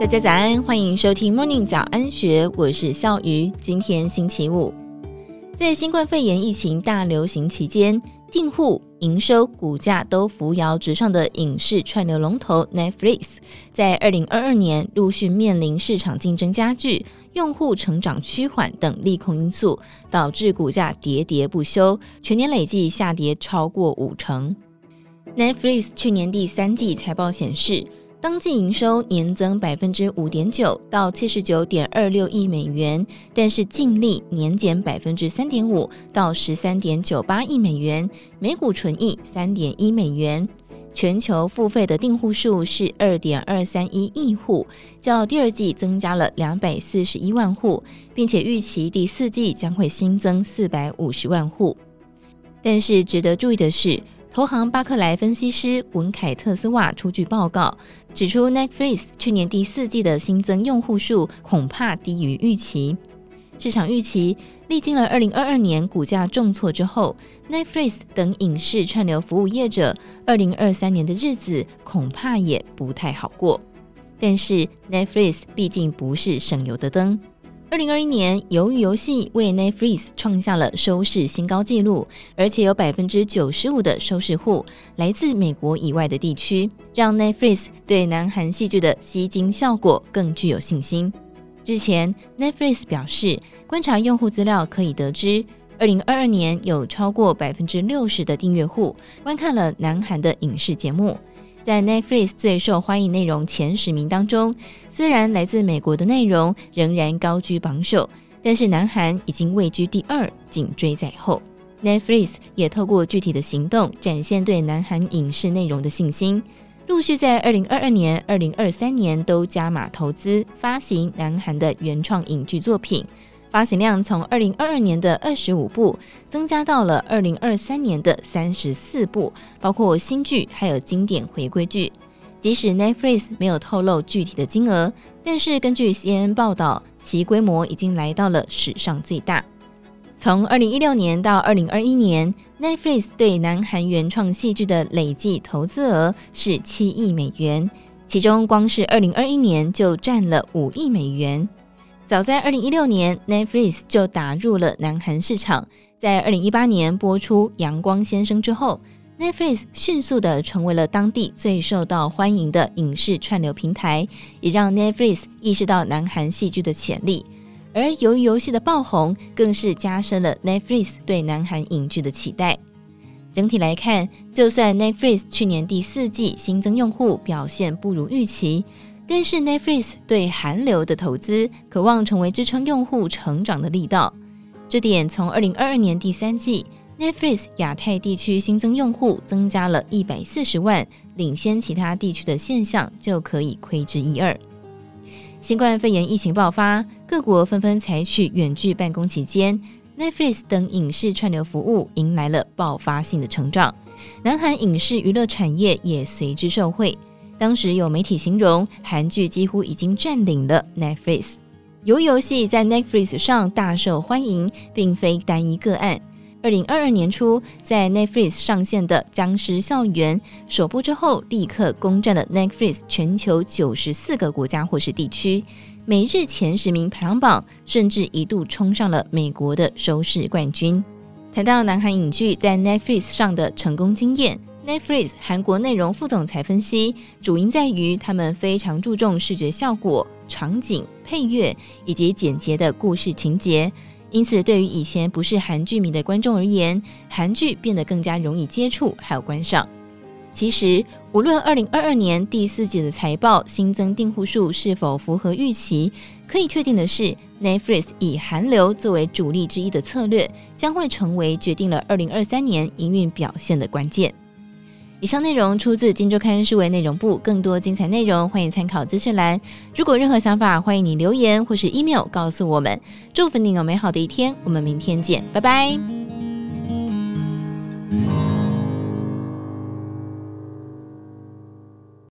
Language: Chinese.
大家早安，欢迎收听 Morning 早安学，我是笑鱼。今天星期五，在新冠肺炎疫情大流行期间，订户、营收、股价都扶摇直上的影视串流龙头 Netflix，在二零二二年陆续面临市场竞争加剧、用户成长趋缓等利空因素，导致股价跌跌不休，全年累计下跌超过五成。Netflix 去年第三季财报显示，当季营收年增百分之五点九，到七十九点二六亿美元，但是净利年减百分之三点五，到十三点九八亿美元，每股纯益三点一美元。全球付费的订户数是二点二三一亿户，较第二季增加了两百四十一万户，并且预期第四季将会新增四百五十万户。但是值得注意的是，投行巴克莱分析师文凯特斯瓦出具报告，指出 Netflix 去年第四季的新增用户数恐怕低于预期。市场预期，历经了二零二二年股价重挫之后，Netflix 等影视串流服务业者二零二三年的日子恐怕也不太好过。但是 Netflix 毕竟不是省油的灯。二零二一年，鱿鱼游戏为 Netflix 创下了收视新高纪录，而且有百分之九十五的收视户来自美国以外的地区，让 Netflix 对南韩戏剧的吸金效果更具有信心。日前，Netflix 表示，观察用户资料可以得知，二零二二年有超过百分之六十的订阅户观看了南韩的影视节目。在 Netflix 最受欢迎内容前十名当中，虽然来自美国的内容仍然高居榜首，但是南韩已经位居第二，紧追在后。Netflix 也透过具体的行动展现对南韩影视内容的信心，陆续在二零二二年、二零二三年都加码投资发行南韩的原创影剧作品。发行量从二零二二年的二十五部增加到了二零二三年的三十四部，包括新剧还有经典回归剧。即使 Netflix 没有透露具体的金额，但是根据 CNN 报道，其规模已经来到了史上最大。从二零一六年到二零二一年，Netflix 对南韩原创戏剧的累计投资额是七亿美元，其中光是二零二一年就占了五亿美元。早在二零一六年，Netflix 就打入了南韩市场。在二零一八年播出《阳光先生》之后，Netflix 迅速的成为了当地最受到欢迎的影视串流平台，也让 Netflix 意识到南韩戏剧的潜力。而由于游戏的爆红，更是加深了 Netflix 对南韩影剧的期待。整体来看，就算 Netflix 去年第四季新增用户表现不如预期。更是 Netflix 对韩流的投资，渴望成为支撑用户成长的力道。这点从二零二二年第三季 Netflix 亚太地区新增用户增加了一百四十万，领先其他地区的现象就可以窥之一二。新冠肺炎疫情爆发，各国纷纷采取远距办公期间，Netflix 等影视串流服务迎来了爆发性的成长，南韩影视娱乐产业也随之受惠。当时有媒体形容，韩剧几乎已经占领了 Netflix。鱿鱼游戏在 Netflix 上大受欢迎，并非单一个案。二零二二年初，在 Netflix 上线的《僵尸校园》首播之后，立刻攻占了 Netflix 全球九十四个国家或是地区，每日前十名排行榜，甚至一度冲上了美国的收视冠军。谈到南韩影剧在 Netflix 上的成功经验。Netflix 韩国内容副总裁分析，主因在于他们非常注重视觉效果、场景、配乐以及简洁的故事情节，因此对于以前不是韩剧迷的观众而言，韩剧变得更加容易接触还有观赏。其实，无论2022年第四季的财报新增订户数是否符合预期，可以确定的是，Netflix 以韩流作为主力之一的策略，将会成为决定了2023年营运表现的关键。以上内容出自《金周刊》数位内容部，更多精彩内容欢迎参考资讯栏。如果任何想法，欢迎你留言或是 email 告诉我们。祝福你有美好的一天，我们明天见，拜拜。